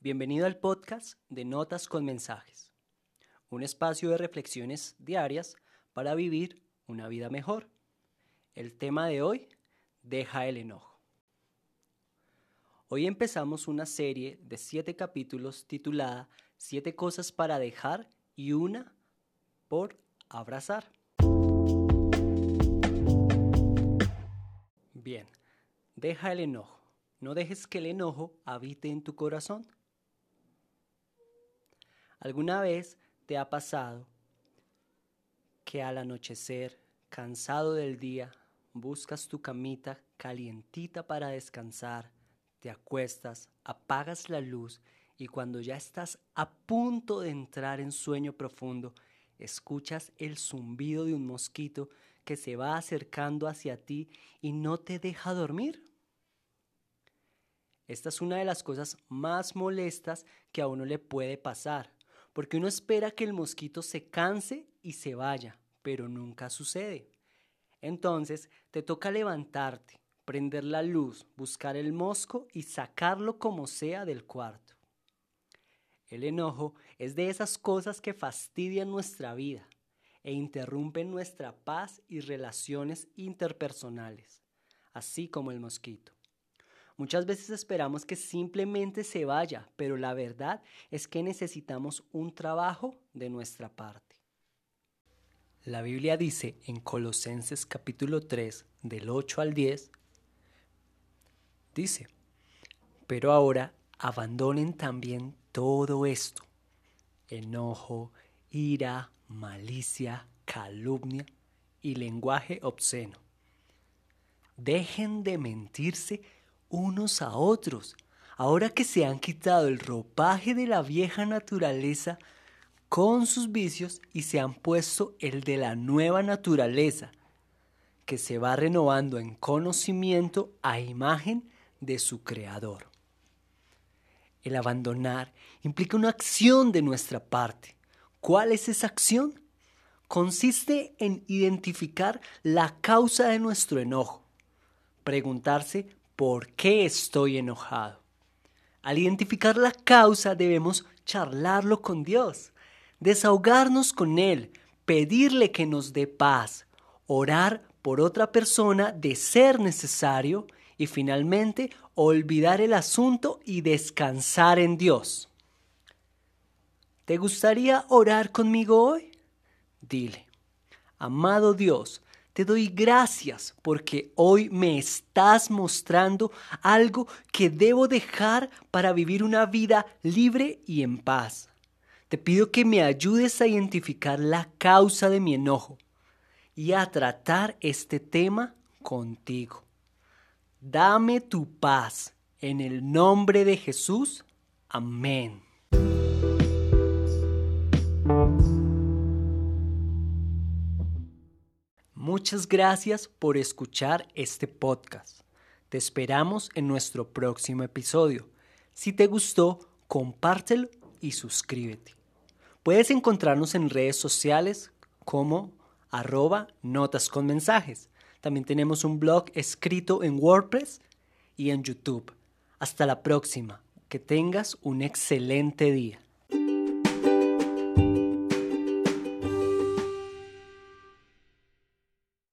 Bienvenido al podcast de Notas con Mensajes, un espacio de reflexiones diarias para vivir una vida mejor. El tema de hoy, deja el enojo. Hoy empezamos una serie de siete capítulos titulada Siete cosas para dejar y una por abrazar. Bien, deja el enojo. No dejes que el enojo habite en tu corazón. ¿Alguna vez te ha pasado que al anochecer, cansado del día, buscas tu camita calientita para descansar, te acuestas, apagas la luz y cuando ya estás a punto de entrar en sueño profundo, escuchas el zumbido de un mosquito que se va acercando hacia ti y no te deja dormir? Esta es una de las cosas más molestas que a uno le puede pasar, porque uno espera que el mosquito se canse y se vaya, pero nunca sucede. Entonces te toca levantarte, prender la luz, buscar el mosco y sacarlo como sea del cuarto. El enojo es de esas cosas que fastidian nuestra vida e interrumpen nuestra paz y relaciones interpersonales, así como el mosquito. Muchas veces esperamos que simplemente se vaya, pero la verdad es que necesitamos un trabajo de nuestra parte. La Biblia dice en Colosenses capítulo 3 del 8 al 10, dice, pero ahora abandonen también todo esto, enojo, ira, malicia, calumnia y lenguaje obsceno. Dejen de mentirse unos a otros, ahora que se han quitado el ropaje de la vieja naturaleza con sus vicios y se han puesto el de la nueva naturaleza, que se va renovando en conocimiento a imagen de su creador. El abandonar implica una acción de nuestra parte ¿Cuál es esa acción? Consiste en identificar la causa de nuestro enojo, preguntarse por qué estoy enojado. Al identificar la causa debemos charlarlo con Dios, desahogarnos con Él, pedirle que nos dé paz, orar por otra persona de ser necesario y finalmente olvidar el asunto y descansar en Dios. ¿Te gustaría orar conmigo hoy? Dile, amado Dios, te doy gracias porque hoy me estás mostrando algo que debo dejar para vivir una vida libre y en paz. Te pido que me ayudes a identificar la causa de mi enojo y a tratar este tema contigo. Dame tu paz. En el nombre de Jesús. Amén. Muchas gracias por escuchar este podcast. Te esperamos en nuestro próximo episodio. Si te gustó, compártelo y suscríbete. Puedes encontrarnos en redes sociales como arroba notas con mensajes. También tenemos un blog escrito en WordPress y en YouTube. Hasta la próxima. Que tengas un excelente día.